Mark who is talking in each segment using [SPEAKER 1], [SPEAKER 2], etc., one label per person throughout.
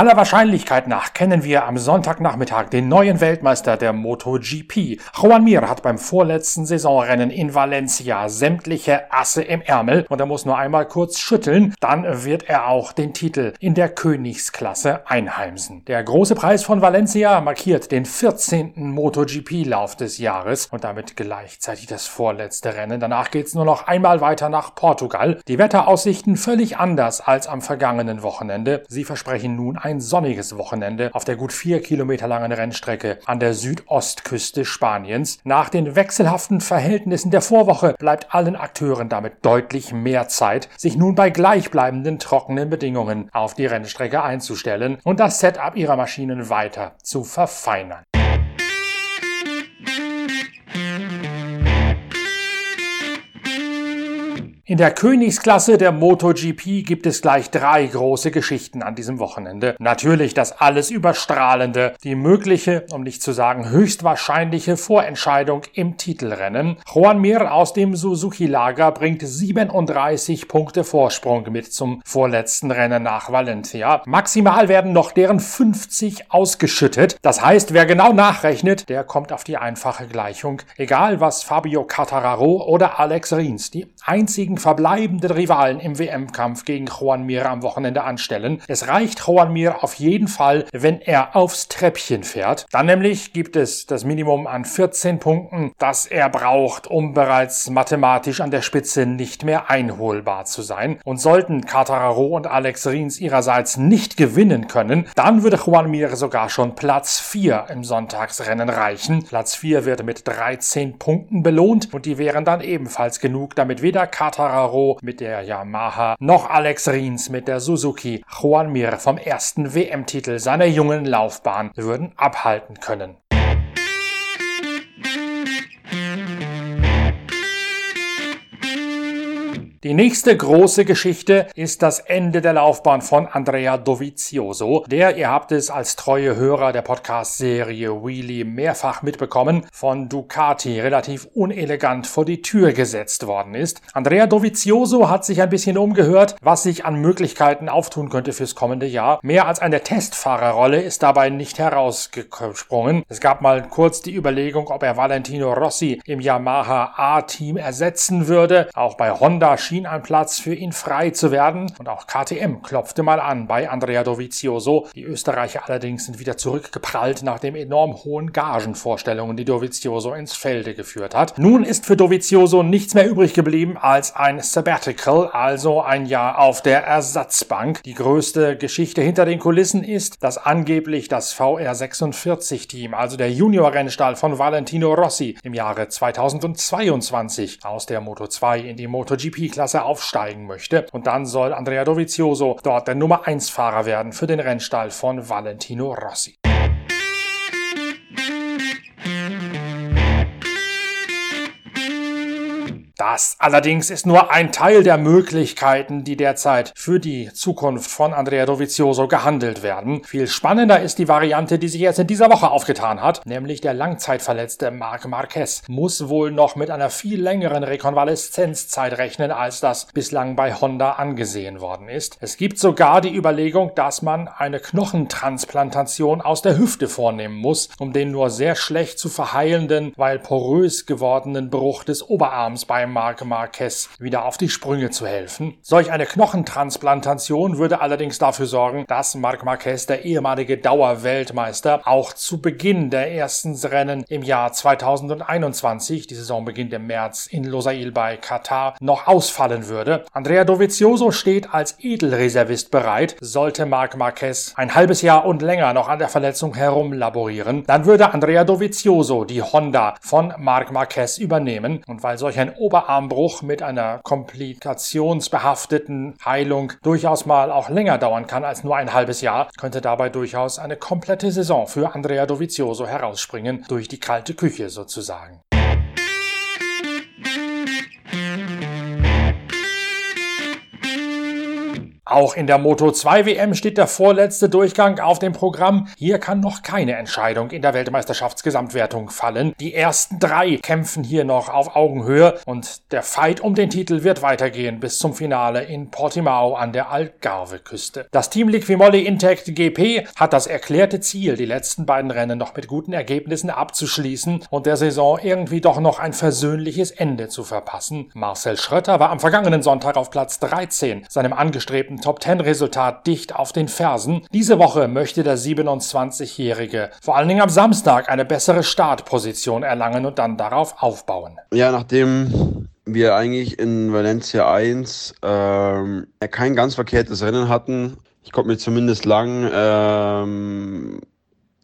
[SPEAKER 1] Aller Wahrscheinlichkeit nach kennen wir am Sonntagnachmittag den neuen Weltmeister der MotoGP. Juan Mir hat beim vorletzten Saisonrennen in Valencia sämtliche Asse im Ärmel und er muss nur einmal kurz schütteln, dann wird er auch den Titel in der Königsklasse einheimsen. Der große Preis von Valencia markiert den 14. MotoGP-Lauf des Jahres und damit gleichzeitig das vorletzte Rennen. Danach geht's nur noch einmal weiter nach Portugal. Die Wetteraussichten völlig anders als am vergangenen Wochenende. Sie versprechen nun ein sonniges Wochenende auf der gut vier Kilometer langen Rennstrecke an der Südostküste Spaniens. Nach den wechselhaften Verhältnissen der Vorwoche bleibt allen Akteuren damit deutlich mehr Zeit, sich nun bei gleichbleibenden trockenen Bedingungen auf die Rennstrecke einzustellen und das Setup ihrer Maschinen weiter zu verfeinern. In der Königsklasse der MotoGP gibt es gleich drei große Geschichten an diesem Wochenende. Natürlich das alles überstrahlende, die mögliche, um nicht zu sagen höchstwahrscheinliche Vorentscheidung im Titelrennen. Juan Mir aus dem Suzuki-Lager bringt 37 Punkte Vorsprung mit zum vorletzten Rennen nach Valencia. Maximal werden noch deren 50 ausgeschüttet. Das heißt, wer genau nachrechnet, der kommt auf die einfache Gleichung. Egal was Fabio Cattararo oder Alex Rins, die einzigen verbleibenden Rivalen im WM-Kampf gegen Juan Mir am Wochenende anstellen. Es reicht Juan Mir auf jeden Fall, wenn er aufs Treppchen fährt. Dann nämlich gibt es das Minimum an 14 Punkten, das er braucht, um bereits mathematisch an der Spitze nicht mehr einholbar zu sein. Und sollten Catararo und Alex Rins ihrerseits nicht gewinnen können, dann würde Juan Mir sogar schon Platz 4 im Sonntagsrennen reichen. Platz 4 wird mit 13 Punkten belohnt und die wären dann ebenfalls genug, damit weder Catararo Quartararo mit der Yamaha, noch Alex Rins mit der Suzuki Juan Mir vom ersten WM-Titel seiner jungen Laufbahn würden abhalten können. Die nächste große Geschichte ist das Ende der Laufbahn von Andrea Dovizioso, der, ihr habt es als treue Hörer der Podcast-Serie Wheelie mehrfach mitbekommen, von Ducati relativ unelegant vor die Tür gesetzt worden ist. Andrea Dovizioso hat sich ein bisschen umgehört, was sich an Möglichkeiten auftun könnte fürs kommende Jahr. Mehr als eine Testfahrerrolle ist dabei nicht herausgesprungen. Es gab mal kurz die Überlegung, ob er Valentino Rossi im Yamaha A-Team ersetzen würde. Auch bei Honda schien ein Platz für ihn frei zu werden und auch KTM klopfte mal an bei Andrea Dovizioso. Die Österreicher allerdings sind wieder zurückgeprallt nach den enorm hohen Gagenvorstellungen, die Dovizioso ins Felde geführt hat. Nun ist für Dovizioso nichts mehr übrig geblieben als ein Sabbatical, also ein Jahr auf der Ersatzbank. Die größte Geschichte hinter den Kulissen ist, dass angeblich das VR46 Team, also der Junior-Rennstall von Valentino Rossi im Jahre 2022 aus der Moto 2 in die MotoGP Klasse aufsteigen möchte. Und dann soll Andrea Dovizioso dort der Nummer 1 Fahrer werden für den Rennstall von Valentino Rossi. Das allerdings ist nur ein Teil der Möglichkeiten, die derzeit für die Zukunft von Andrea Dovizioso gehandelt werden. Viel spannender ist die Variante, die sich jetzt in dieser Woche aufgetan hat, nämlich der langzeitverletzte Marc Marquez muss wohl noch mit einer viel längeren Rekonvaleszenzzeit rechnen, als das bislang bei Honda angesehen worden ist. Es gibt sogar die Überlegung, dass man eine Knochentransplantation aus der Hüfte vornehmen muss, um den nur sehr schlecht zu verheilenden, weil porös gewordenen Bruch des Oberarms beim Marc Marquez wieder auf die Sprünge zu helfen. Solch eine Knochentransplantation würde allerdings dafür sorgen, dass Marc Marquez, der ehemalige Dauerweltmeister, auch zu Beginn der ersten Rennen im Jahr 2021, die Saison beginnt im März in Losail bei Katar, noch ausfallen würde. Andrea Dovizioso steht als Edelreservist bereit, sollte Marc Marquez ein halbes Jahr und länger noch an der Verletzung herumlaborieren, dann würde Andrea Dovizioso die Honda von Marc Marquez übernehmen und weil solch ein Ober Oberarmbruch mit einer komplikationsbehafteten Heilung durchaus mal auch länger dauern kann als nur ein halbes Jahr, könnte dabei durchaus eine komplette Saison für Andrea Dovizioso herausspringen, durch die kalte Küche sozusagen. Auch in der Moto 2 WM steht der vorletzte Durchgang auf dem Programm. Hier kann noch keine Entscheidung in der Weltmeisterschaftsgesamtwertung fallen. Die ersten drei kämpfen hier noch auf Augenhöhe und der Fight um den Titel wird weitergehen bis zum Finale in Portimao an der Algarve-Küste. Das Team Liquimolli Intact GP hat das erklärte Ziel, die letzten beiden Rennen noch mit guten Ergebnissen abzuschließen und der Saison irgendwie doch noch ein versöhnliches Ende zu verpassen. Marcel Schrötter war am vergangenen Sonntag auf Platz 13, seinem angestrebten Top-10-Resultat dicht auf den Fersen. Diese Woche möchte der 27-Jährige vor allen Dingen am Samstag eine bessere Startposition erlangen und dann darauf aufbauen.
[SPEAKER 2] Ja, nachdem wir eigentlich in Valencia 1 ähm, kein ganz verkehrtes Rennen hatten, ich konnte mich zumindest lang ähm,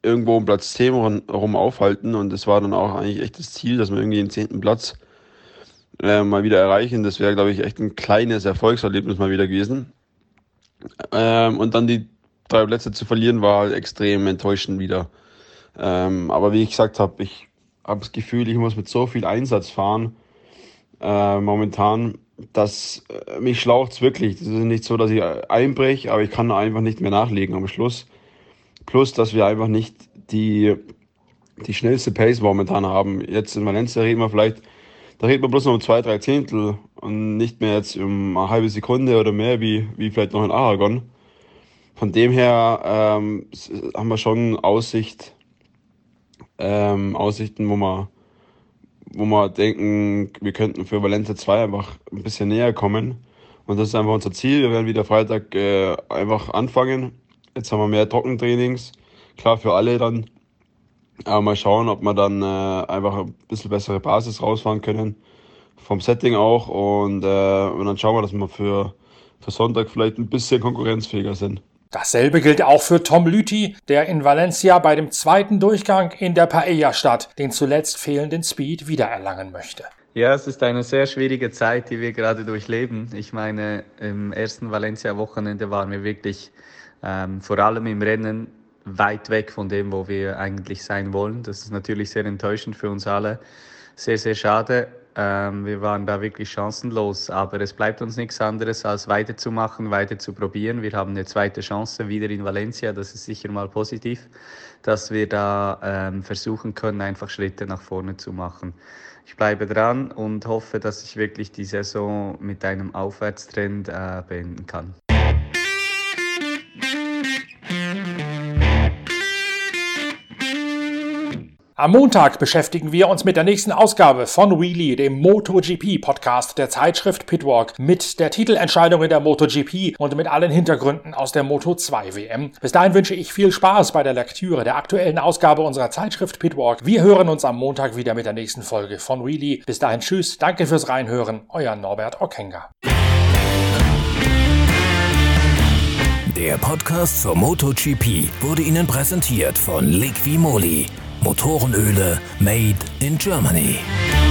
[SPEAKER 2] irgendwo um Platz 10 rum aufhalten und das war dann auch eigentlich echt das Ziel, dass wir irgendwie den zehnten Platz äh, mal wieder erreichen. Das wäre, glaube ich, echt ein kleines Erfolgserlebnis mal wieder gewesen. Ähm, und dann die drei Plätze zu verlieren, war halt extrem enttäuschend wieder. Ähm, aber wie ich gesagt habe, ich habe das Gefühl, ich muss mit so viel Einsatz fahren äh, momentan, dass äh, mich schlaucht's wirklich. Das ist nicht so, dass ich einbreche, aber ich kann einfach nicht mehr nachlegen am Schluss. Plus, dass wir einfach nicht die, die schnellste Pace momentan haben. Jetzt in Valencia reden wir vielleicht, da reden wir bloß noch um zwei, drei Zehntel und nicht mehr jetzt um eine halbe Sekunde oder mehr wie, wie vielleicht noch in Aragon. Von dem her ähm, haben wir schon Aussicht, ähm, Aussichten, wo wir, wo wir denken, wir könnten für Valencia 2 einfach ein bisschen näher kommen. Und das ist einfach unser Ziel. Wir werden wieder Freitag äh, einfach anfangen Jetzt haben wir mehr Trockentrainings. Klar für alle dann. Aber mal schauen, ob wir dann äh, einfach ein bisschen bessere Basis rausfahren können. Vom Setting auch. Und, äh, und dann schauen wir, dass wir für, für Sonntag vielleicht ein bisschen konkurrenzfähiger sind.
[SPEAKER 1] Dasselbe gilt auch für Tom Lüthi, der in Valencia bei dem zweiten Durchgang in der Paella-Stadt den zuletzt fehlenden Speed wiedererlangen möchte.
[SPEAKER 3] Ja, es ist eine sehr schwierige Zeit, die wir gerade durchleben. Ich meine, im ersten Valencia-Wochenende waren wir wirklich ähm, vor allem im Rennen weit weg von dem, wo wir eigentlich sein wollen. Das ist natürlich sehr enttäuschend für uns alle. Sehr, sehr schade. Ähm, wir waren da wirklich chancenlos, aber es bleibt uns nichts anderes, als weiterzumachen, weiter zu probieren. Wir haben eine zweite Chance wieder in Valencia, das ist sicher mal positiv, dass wir da ähm, versuchen können, einfach Schritte nach vorne zu machen. Ich bleibe dran und hoffe, dass ich wirklich die Saison mit einem Aufwärtstrend äh, beenden kann.
[SPEAKER 1] Am Montag beschäftigen wir uns mit der nächsten Ausgabe von Wheelie, dem MotoGP-Podcast der Zeitschrift Pitwalk, mit der Titelentscheidung in der MotoGP und mit allen Hintergründen aus der Moto2 WM. Bis dahin wünsche ich viel Spaß bei der Lektüre der aktuellen Ausgabe unserer Zeitschrift Pitwalk. Wir hören uns am Montag wieder mit der nächsten Folge von Wheelie. Bis dahin tschüss, danke fürs Reinhören, euer Norbert Okenga.
[SPEAKER 4] Der Podcast zur MotoGP wurde Ihnen präsentiert von Liqui Moly Motorenöle made in Germany.